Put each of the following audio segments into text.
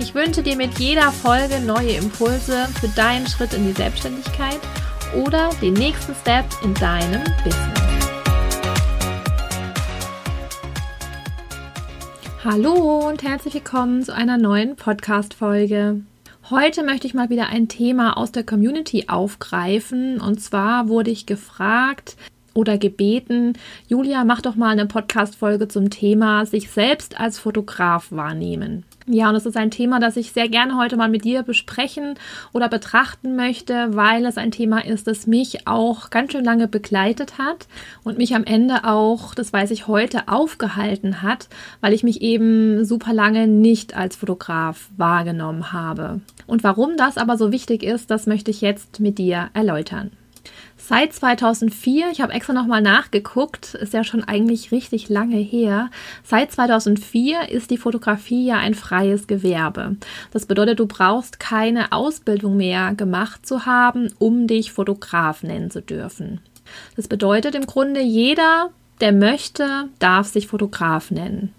Ich wünsche dir mit jeder Folge neue Impulse für deinen Schritt in die Selbstständigkeit oder den nächsten Step in deinem Business. Hallo und herzlich willkommen zu einer neuen Podcast-Folge. Heute möchte ich mal wieder ein Thema aus der Community aufgreifen. Und zwar wurde ich gefragt oder gebeten, Julia, mach doch mal eine Podcast-Folge zum Thema sich selbst als Fotograf wahrnehmen. Ja, und das ist ein Thema, das ich sehr gerne heute mal mit dir besprechen oder betrachten möchte, weil es ein Thema ist, das mich auch ganz schön lange begleitet hat und mich am Ende auch, das weiß ich heute, aufgehalten hat, weil ich mich eben super lange nicht als Fotograf wahrgenommen habe. Und warum das aber so wichtig ist, das möchte ich jetzt mit dir erläutern. Seit 2004, ich habe extra nochmal nachgeguckt, ist ja schon eigentlich richtig lange her. Seit 2004 ist die Fotografie ja ein freies Gewerbe. Das bedeutet, du brauchst keine Ausbildung mehr gemacht zu haben, um dich Fotograf nennen zu dürfen. Das bedeutet im Grunde, jeder, der möchte, darf sich Fotograf nennen.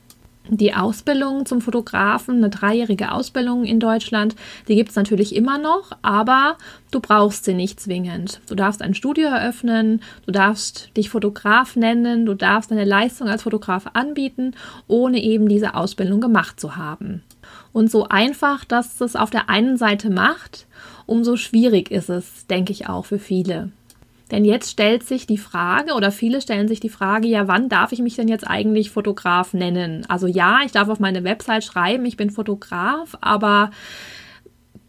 Die Ausbildung zum Fotografen, eine dreijährige Ausbildung in Deutschland, die gibt es natürlich immer noch, aber du brauchst sie nicht zwingend. Du darfst ein Studio eröffnen, du darfst dich Fotograf nennen, du darfst deine Leistung als Fotograf anbieten, ohne eben diese Ausbildung gemacht zu haben. Und so einfach, dass es auf der einen Seite macht, umso schwierig ist es, denke ich auch für viele. Denn jetzt stellt sich die Frage oder viele stellen sich die Frage, ja, wann darf ich mich denn jetzt eigentlich Fotograf nennen? Also ja, ich darf auf meine Website schreiben, ich bin Fotograf, aber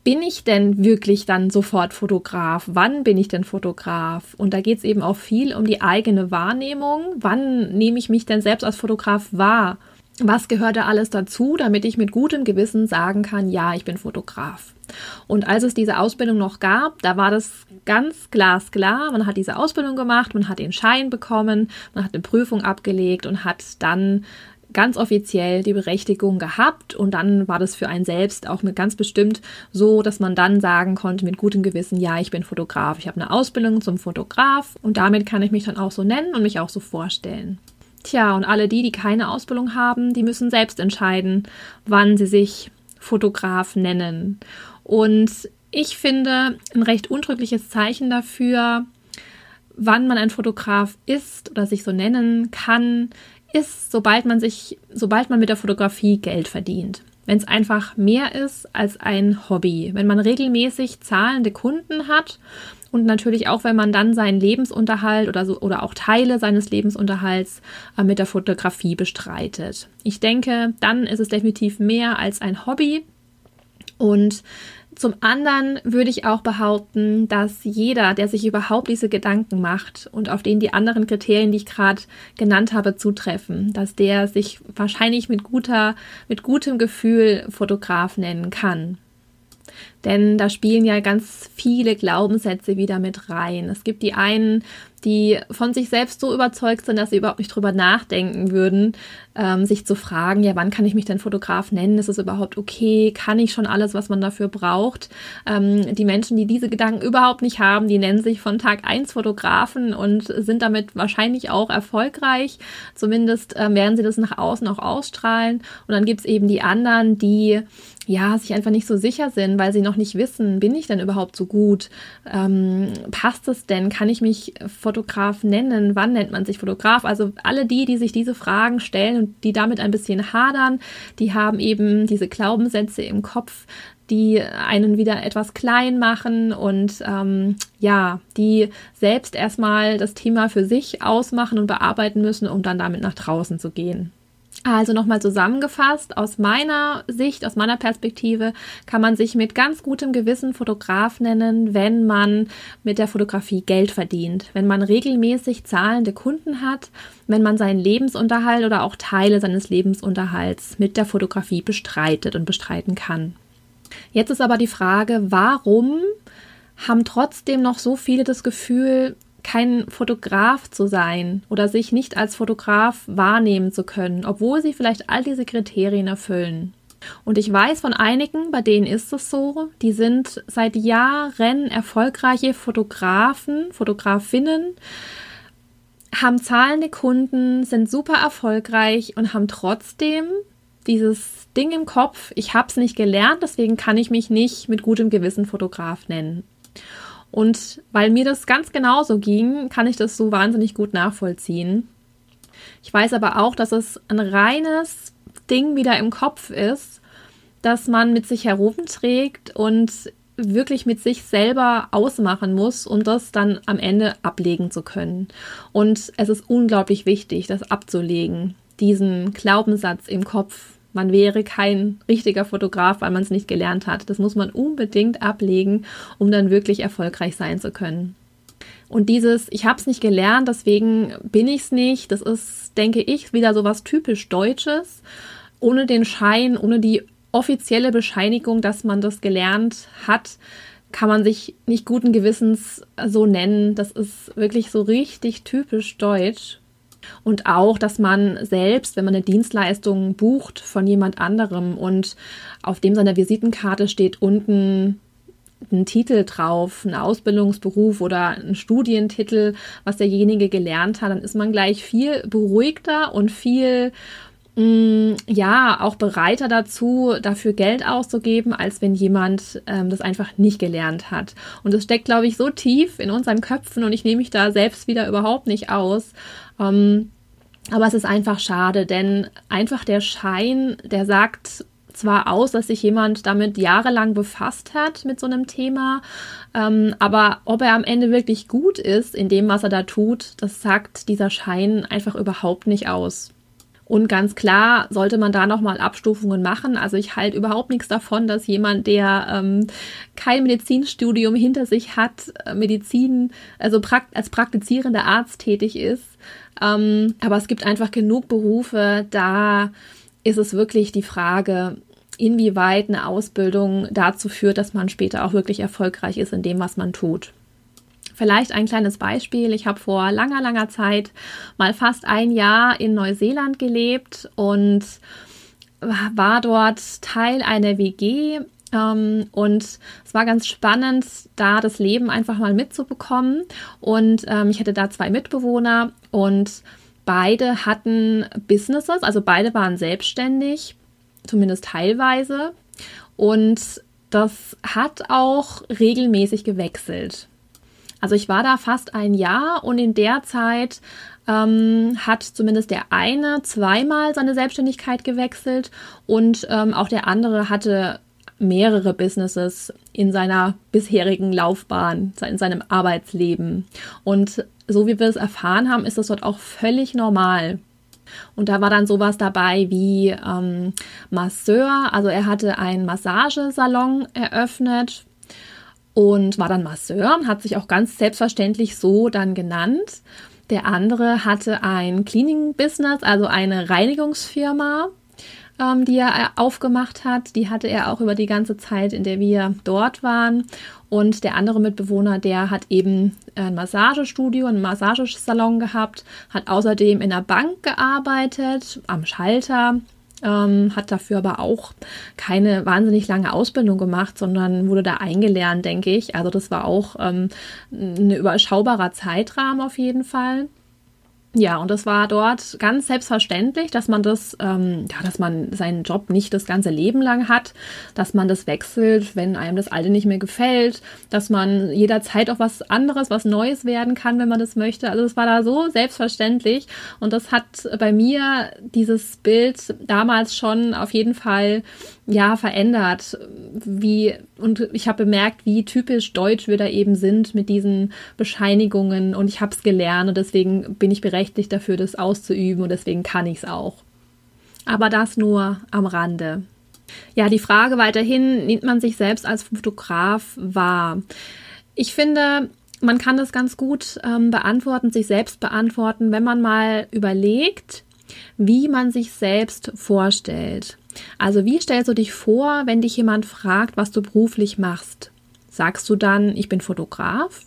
bin ich denn wirklich dann sofort Fotograf? Wann bin ich denn Fotograf? Und da geht es eben auch viel um die eigene Wahrnehmung. Wann nehme ich mich denn selbst als Fotograf wahr? Was gehört da alles dazu, damit ich mit gutem Gewissen sagen kann, ja, ich bin Fotograf? Und als es diese Ausbildung noch gab, da war das ganz glasklar. Man hat diese Ausbildung gemacht, man hat den Schein bekommen, man hat eine Prüfung abgelegt und hat dann ganz offiziell die Berechtigung gehabt und dann war das für einen selbst auch mit ganz bestimmt so, dass man dann sagen konnte mit gutem Gewissen, ja, ich bin Fotograf, ich habe eine Ausbildung zum Fotograf und damit kann ich mich dann auch so nennen und mich auch so vorstellen. Tja, und alle die, die keine Ausbildung haben, die müssen selbst entscheiden, wann sie sich Fotograf nennen. Und ich finde ein recht untrügliches Zeichen dafür, wann man ein Fotograf ist oder sich so nennen kann, ist, sobald man sich, sobald man mit der Fotografie Geld verdient. Wenn es einfach mehr ist als ein Hobby, wenn man regelmäßig zahlende Kunden hat und natürlich auch, wenn man dann seinen Lebensunterhalt oder so oder auch Teile seines Lebensunterhalts äh, mit der Fotografie bestreitet. Ich denke, dann ist es definitiv mehr als ein Hobby und zum anderen würde ich auch behaupten, dass jeder, der sich überhaupt diese Gedanken macht und auf den die anderen Kriterien, die ich gerade genannt habe, zutreffen, dass der sich wahrscheinlich mit guter, mit gutem Gefühl Fotograf nennen kann. Denn da spielen ja ganz viele Glaubenssätze wieder mit rein. Es gibt die einen, die von sich selbst so überzeugt sind, dass sie überhaupt nicht drüber nachdenken würden, ähm, sich zu fragen, ja, wann kann ich mich denn Fotograf nennen? Ist es überhaupt okay? Kann ich schon alles, was man dafür braucht? Ähm, die Menschen, die diese Gedanken überhaupt nicht haben, die nennen sich von Tag eins Fotografen und sind damit wahrscheinlich auch erfolgreich. Zumindest ähm, werden sie das nach außen auch ausstrahlen. Und dann gibt es eben die anderen, die ja, sich einfach nicht so sicher sind, weil sie noch nicht wissen, bin ich denn überhaupt so gut? Ähm, passt es denn? Kann ich mich Fotograf nennen? Wann nennt man sich Fotograf? Also alle die, die sich diese Fragen stellen und die damit ein bisschen hadern, die haben eben diese Glaubenssätze im Kopf, die einen wieder etwas klein machen und ähm, ja, die selbst erstmal das Thema für sich ausmachen und bearbeiten müssen, um dann damit nach draußen zu gehen. Also nochmal zusammengefasst, aus meiner Sicht, aus meiner Perspektive kann man sich mit ganz gutem Gewissen Fotograf nennen, wenn man mit der Fotografie Geld verdient, wenn man regelmäßig zahlende Kunden hat, wenn man seinen Lebensunterhalt oder auch Teile seines Lebensunterhalts mit der Fotografie bestreitet und bestreiten kann. Jetzt ist aber die Frage, warum haben trotzdem noch so viele das Gefühl, kein Fotograf zu sein oder sich nicht als Fotograf wahrnehmen zu können, obwohl sie vielleicht all diese Kriterien erfüllen. Und ich weiß von einigen, bei denen ist es so, die sind seit Jahren erfolgreiche Fotografen, Fotografinnen, haben zahlende Kunden, sind super erfolgreich und haben trotzdem dieses Ding im Kopf, ich habe es nicht gelernt, deswegen kann ich mich nicht mit gutem Gewissen Fotograf nennen. Und weil mir das ganz genauso ging, kann ich das so wahnsinnig gut nachvollziehen. Ich weiß aber auch, dass es ein reines Ding wieder im Kopf ist, dass man mit sich herumträgt und wirklich mit sich selber ausmachen muss, um das dann am Ende ablegen zu können. Und es ist unglaublich wichtig, das abzulegen, diesen Glaubenssatz im Kopf, man wäre kein richtiger Fotograf, weil man es nicht gelernt hat. Das muss man unbedingt ablegen, um dann wirklich erfolgreich sein zu können. Und dieses, ich habe es nicht gelernt, deswegen bin ich es nicht, das ist, denke ich, wieder so was typisch Deutsches. Ohne den Schein, ohne die offizielle Bescheinigung, dass man das gelernt hat, kann man sich nicht guten Gewissens so nennen. Das ist wirklich so richtig typisch deutsch. Und auch, dass man selbst, wenn man eine Dienstleistung bucht von jemand anderem und auf dem seiner Visitenkarte steht unten ein Titel drauf, ein Ausbildungsberuf oder ein Studientitel, was derjenige gelernt hat, dann ist man gleich viel beruhigter und viel ja, auch bereiter dazu, dafür Geld auszugeben, als wenn jemand ähm, das einfach nicht gelernt hat. Und das steckt, glaube ich, so tief in unseren Köpfen und ich nehme mich da selbst wieder überhaupt nicht aus. Ähm, aber es ist einfach schade, denn einfach der Schein, der sagt zwar aus, dass sich jemand damit jahrelang befasst hat mit so einem Thema, ähm, aber ob er am Ende wirklich gut ist in dem, was er da tut, das sagt dieser Schein einfach überhaupt nicht aus. Und ganz klar sollte man da nochmal Abstufungen machen. Also ich halte überhaupt nichts davon, dass jemand, der ähm, kein Medizinstudium hinter sich hat, äh, Medizin, also prakt als praktizierender Arzt tätig ist. Ähm, aber es gibt einfach genug Berufe, da ist es wirklich die Frage, inwieweit eine Ausbildung dazu führt, dass man später auch wirklich erfolgreich ist in dem, was man tut. Vielleicht ein kleines Beispiel. Ich habe vor langer, langer Zeit mal fast ein Jahr in Neuseeland gelebt und war dort Teil einer WG. Ähm, und es war ganz spannend, da das Leben einfach mal mitzubekommen. Und ähm, ich hatte da zwei Mitbewohner und beide hatten Businesses, also beide waren selbstständig, zumindest teilweise. Und das hat auch regelmäßig gewechselt. Also ich war da fast ein Jahr und in der Zeit ähm, hat zumindest der eine zweimal seine Selbstständigkeit gewechselt und ähm, auch der andere hatte mehrere Businesses in seiner bisherigen Laufbahn, in seinem Arbeitsleben. Und so wie wir es erfahren haben, ist das dort auch völlig normal. Und da war dann sowas dabei wie ähm, Masseur, also er hatte einen Massagesalon eröffnet und war dann Masseur, hat sich auch ganz selbstverständlich so dann genannt. Der andere hatte ein Cleaning-Business, also eine Reinigungsfirma, ähm, die er äh, aufgemacht hat. Die hatte er auch über die ganze Zeit, in der wir dort waren. Und der andere Mitbewohner, der hat eben ein Massagestudio, einen Massagesalon gehabt, hat außerdem in der Bank gearbeitet, am Schalter ähm, hat dafür aber auch keine wahnsinnig lange Ausbildung gemacht, sondern wurde da eingelernt, denke ich. Also das war auch ähm, ein überschaubarer Zeitrahmen auf jeden Fall. Ja, und das war dort ganz selbstverständlich, dass man das, ähm, ja, dass man seinen Job nicht das ganze Leben lang hat, dass man das wechselt, wenn einem das alte nicht mehr gefällt, dass man jederzeit auch was anderes, was Neues werden kann, wenn man das möchte. Also das war da so selbstverständlich und das hat bei mir dieses Bild damals schon auf jeden Fall ja verändert, wie und ich habe bemerkt, wie typisch deutsch wir da eben sind mit diesen Bescheinigungen und ich habe es gelernt und deswegen bin ich berechtigt dafür, das auszuüben und deswegen kann ich es auch. Aber das nur am Rande. Ja, die Frage weiterhin, nimmt man sich selbst als Fotograf wahr? Ich finde, man kann das ganz gut ähm, beantworten, sich selbst beantworten, wenn man mal überlegt, wie man sich selbst vorstellt. Also wie stellst du dich vor, wenn dich jemand fragt, was du beruflich machst? Sagst du dann, ich bin Fotograf?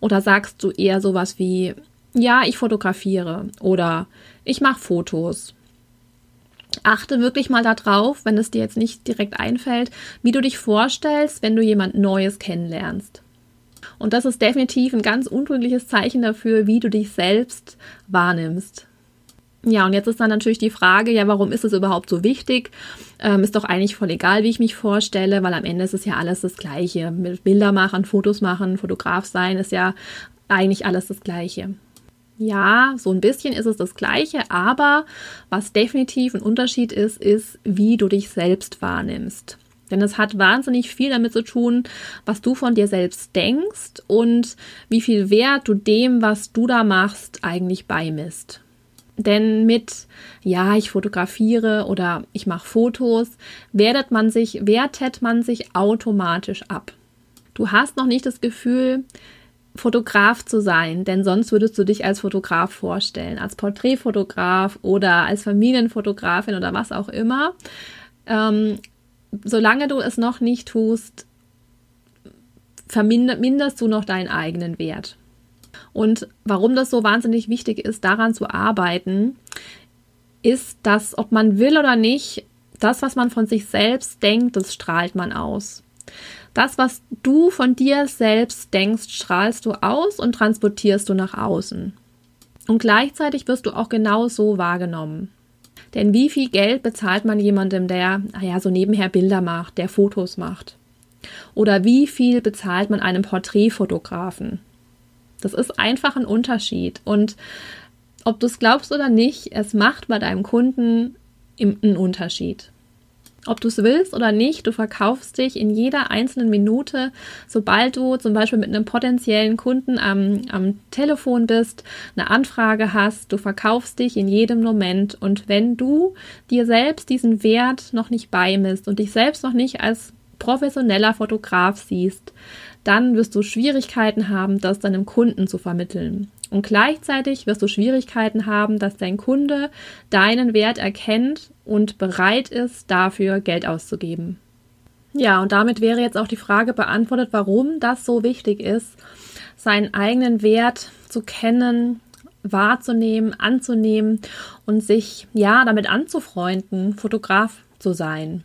Oder sagst du eher sowas wie, ja, ich fotografiere oder ich mache Fotos? Achte wirklich mal darauf, wenn es dir jetzt nicht direkt einfällt, wie du dich vorstellst, wenn du jemand Neues kennenlernst. Und das ist definitiv ein ganz untrügliches Zeichen dafür, wie du dich selbst wahrnimmst. Ja, und jetzt ist dann natürlich die Frage, ja, warum ist es überhaupt so wichtig? Ähm, ist doch eigentlich voll egal, wie ich mich vorstelle, weil am Ende ist es ja alles das Gleiche. Mit Bilder machen, Fotos machen, Fotograf sein ist ja eigentlich alles das Gleiche. Ja, so ein bisschen ist es das Gleiche, aber was definitiv ein Unterschied ist, ist, wie du dich selbst wahrnimmst. Denn es hat wahnsinnig viel damit zu tun, was du von dir selbst denkst und wie viel Wert du dem, was du da machst, eigentlich beimisst. Denn mit, ja, ich fotografiere oder ich mache Fotos, wertet man sich, wertet man sich automatisch ab. Du hast noch nicht das Gefühl, Fotograf zu sein, denn sonst würdest du dich als Fotograf vorstellen, als Porträtfotograf oder als Familienfotografin oder was auch immer. Ähm, solange du es noch nicht tust, verminderst du noch deinen eigenen Wert. Und warum das so wahnsinnig wichtig ist, daran zu arbeiten, ist, dass ob man will oder nicht, das, was man von sich selbst denkt, das strahlt man aus. Das, was du von dir selbst denkst, strahlst du aus und transportierst du nach außen. Und gleichzeitig wirst du auch genau so wahrgenommen. Denn wie viel Geld bezahlt man jemandem, der, naja, so nebenher Bilder macht, der Fotos macht? Oder wie viel bezahlt man einem Porträtfotografen? Das ist einfach ein Unterschied. Und ob du es glaubst oder nicht, es macht bei deinem Kunden einen Unterschied. Ob du es willst oder nicht, du verkaufst dich in jeder einzelnen Minute, sobald du zum Beispiel mit einem potenziellen Kunden am, am Telefon bist, eine Anfrage hast, du verkaufst dich in jedem Moment. Und wenn du dir selbst diesen Wert noch nicht beimisst und dich selbst noch nicht als professioneller Fotograf siehst, dann wirst du Schwierigkeiten haben, das deinem Kunden zu vermitteln. Und gleichzeitig wirst du Schwierigkeiten haben, dass dein Kunde deinen Wert erkennt und bereit ist, dafür Geld auszugeben. Ja, und damit wäre jetzt auch die Frage beantwortet, warum das so wichtig ist, seinen eigenen Wert zu kennen, wahrzunehmen, anzunehmen und sich ja damit anzufreunden, Fotograf zu sein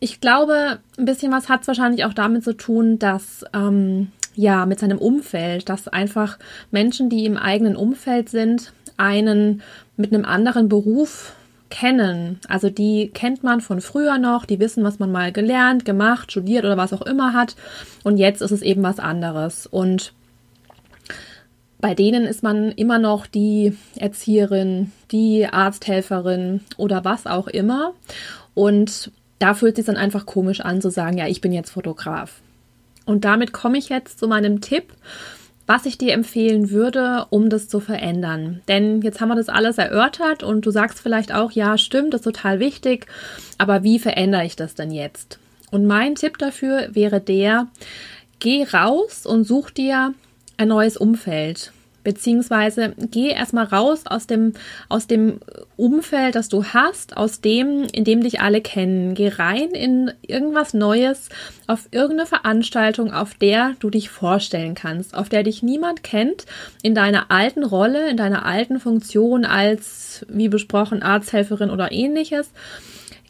ich glaube, ein bisschen was hat es wahrscheinlich auch damit zu tun, dass ähm, ja mit seinem Umfeld, dass einfach Menschen, die im eigenen Umfeld sind, einen mit einem anderen Beruf kennen. Also die kennt man von früher noch, die wissen, was man mal gelernt, gemacht, studiert oder was auch immer hat. Und jetzt ist es eben was anderes. Und bei denen ist man immer noch die Erzieherin, die Arzthelferin oder was auch immer. Und da fühlt es sich dann einfach komisch an zu sagen, ja, ich bin jetzt Fotograf. Und damit komme ich jetzt zu meinem Tipp, was ich dir empfehlen würde, um das zu verändern. Denn jetzt haben wir das alles erörtert und du sagst vielleicht auch, ja, stimmt, das ist total wichtig, aber wie verändere ich das denn jetzt? Und mein Tipp dafür wäre der, geh raus und such dir ein neues Umfeld. Beziehungsweise geh erstmal raus aus dem, aus dem Umfeld, das du hast, aus dem, in dem dich alle kennen. Geh rein in irgendwas Neues, auf irgendeine Veranstaltung, auf der du dich vorstellen kannst, auf der dich niemand kennt, in deiner alten Rolle, in deiner alten Funktion als, wie besprochen, Arzthelferin oder ähnliches.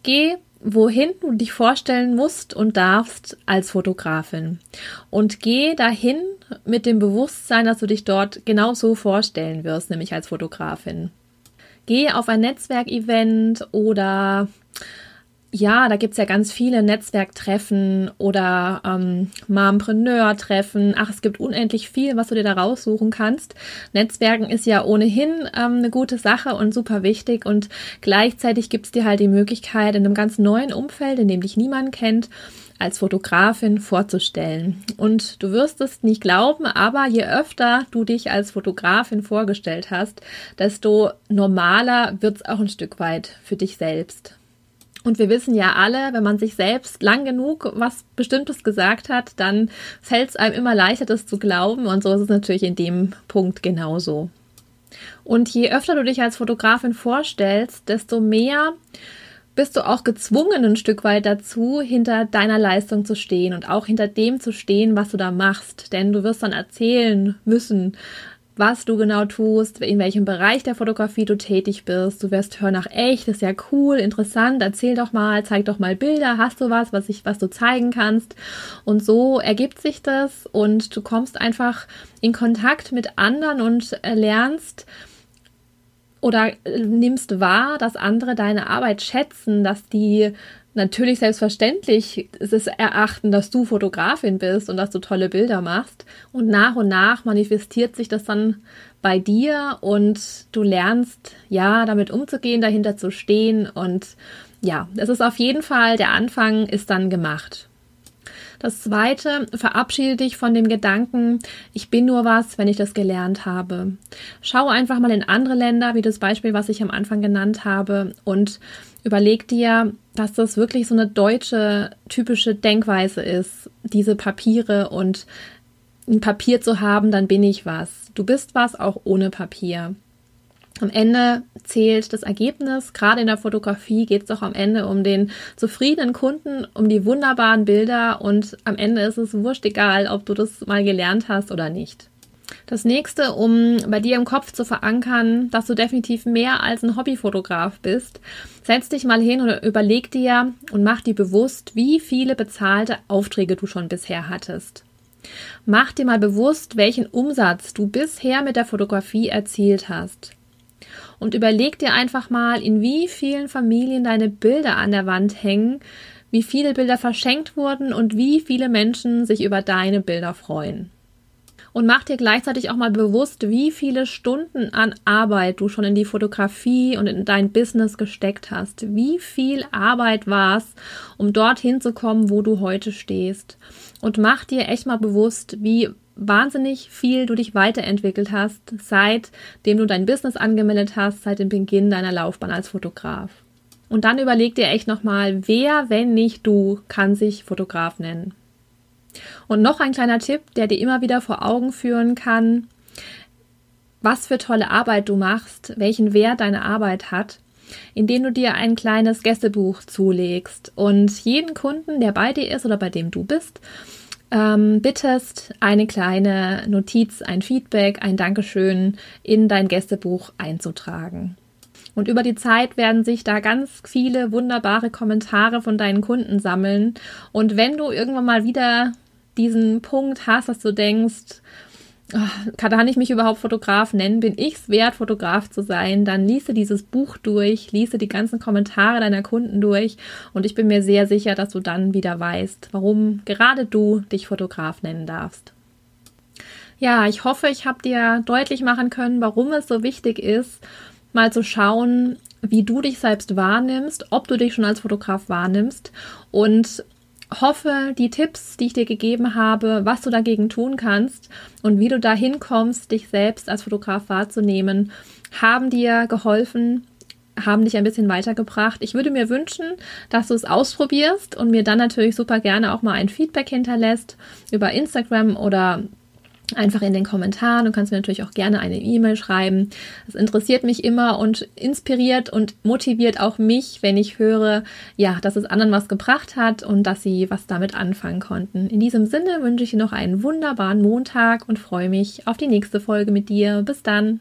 Geh wohin du dich vorstellen musst und darfst als Fotografin. Und geh dahin mit dem Bewusstsein, dass du dich dort genauso vorstellen wirst, nämlich als Fotografin. Geh auf ein Netzwerkevent oder ja, da gibt es ja ganz viele Netzwerktreffen oder ähm, Mompreneur-Treffen. Ach, es gibt unendlich viel, was du dir da raussuchen kannst. Netzwerken ist ja ohnehin ähm, eine gute Sache und super wichtig. Und gleichzeitig gibt es dir halt die Möglichkeit, in einem ganz neuen Umfeld, in dem dich niemand kennt, als Fotografin vorzustellen. Und du wirst es nicht glauben, aber je öfter du dich als Fotografin vorgestellt hast, desto normaler wird es auch ein Stück weit für dich selbst. Und wir wissen ja alle, wenn man sich selbst lang genug was Bestimmtes gesagt hat, dann fällt es einem immer leichter, das zu glauben. Und so ist es natürlich in dem Punkt genauso. Und je öfter du dich als Fotografin vorstellst, desto mehr bist du auch gezwungen ein Stück weit dazu, hinter deiner Leistung zu stehen und auch hinter dem zu stehen, was du da machst. Denn du wirst dann erzählen müssen, was du genau tust, in welchem Bereich der Fotografie du tätig bist. Du wirst hören, ach echt, das ist ja cool, interessant, erzähl doch mal, zeig doch mal Bilder, hast du was, was ich, was du zeigen kannst. Und so ergibt sich das und du kommst einfach in Kontakt mit anderen und lernst, oder äh, nimmst wahr, dass andere deine Arbeit schätzen, dass die natürlich selbstverständlich es erachten, dass du Fotografin bist und dass du tolle Bilder machst. Und nach und nach manifestiert sich das dann bei dir und du lernst, ja, damit umzugehen, dahinter zu stehen. Und ja, es ist auf jeden Fall, der Anfang ist dann gemacht. Das zweite, verabschiede dich von dem Gedanken, ich bin nur was, wenn ich das gelernt habe. Schau einfach mal in andere Länder, wie das Beispiel, was ich am Anfang genannt habe, und überleg dir, dass das wirklich so eine deutsche typische Denkweise ist, diese Papiere und ein Papier zu haben, dann bin ich was. Du bist was auch ohne Papier. Am Ende zählt das Ergebnis. Gerade in der Fotografie geht es doch am Ende um den zufriedenen Kunden, um die wunderbaren Bilder und am Ende ist es wurscht egal, ob du das mal gelernt hast oder nicht. Das nächste, um bei dir im Kopf zu verankern, dass du definitiv mehr als ein Hobbyfotograf bist, setz dich mal hin und überleg dir und mach dir bewusst, wie viele bezahlte Aufträge du schon bisher hattest. Mach dir mal bewusst, welchen Umsatz du bisher mit der Fotografie erzielt hast und überleg dir einfach mal, in wie vielen Familien deine Bilder an der Wand hängen, wie viele Bilder verschenkt wurden und wie viele Menschen sich über deine Bilder freuen. Und mach dir gleichzeitig auch mal bewusst, wie viele Stunden an Arbeit du schon in die Fotografie und in dein Business gesteckt hast. Wie viel Arbeit war es, um dorthin zu kommen, wo du heute stehst. Und mach dir echt mal bewusst, wie wahnsinnig viel du dich weiterentwickelt hast, seitdem du dein Business angemeldet hast, seit dem Beginn deiner Laufbahn als Fotograf. Und dann überleg dir echt nochmal, wer, wenn nicht du, kann sich Fotograf nennen. Und noch ein kleiner Tipp, der dir immer wieder vor Augen führen kann, was für tolle Arbeit du machst, welchen Wert deine Arbeit hat, indem du dir ein kleines Gästebuch zulegst und jeden Kunden, der bei dir ist oder bei dem du bist, ähm, bittest, eine kleine Notiz, ein Feedback, ein Dankeschön in dein Gästebuch einzutragen. Und über die Zeit werden sich da ganz viele wunderbare Kommentare von deinen Kunden sammeln. Und wenn du irgendwann mal wieder diesen Punkt hast, dass du denkst, kann ich mich überhaupt Fotograf nennen? Bin ich es wert, Fotograf zu sein? Dann liese dieses Buch durch, liese die ganzen Kommentare deiner Kunden durch und ich bin mir sehr sicher, dass du dann wieder weißt, warum gerade du dich Fotograf nennen darfst. Ja, ich hoffe, ich habe dir deutlich machen können, warum es so wichtig ist, mal zu schauen, wie du dich selbst wahrnimmst, ob du dich schon als Fotograf wahrnimmst und hoffe, die Tipps, die ich dir gegeben habe, was du dagegen tun kannst und wie du dahin kommst, dich selbst als Fotograf wahrzunehmen, haben dir geholfen, haben dich ein bisschen weitergebracht. Ich würde mir wünschen, dass du es ausprobierst und mir dann natürlich super gerne auch mal ein Feedback hinterlässt über Instagram oder einfach in den Kommentaren. Du kannst mir natürlich auch gerne eine E-Mail schreiben. Es interessiert mich immer und inspiriert und motiviert auch mich, wenn ich höre, ja, dass es anderen was gebracht hat und dass sie was damit anfangen konnten. In diesem Sinne wünsche ich dir noch einen wunderbaren Montag und freue mich auf die nächste Folge mit dir. Bis dann.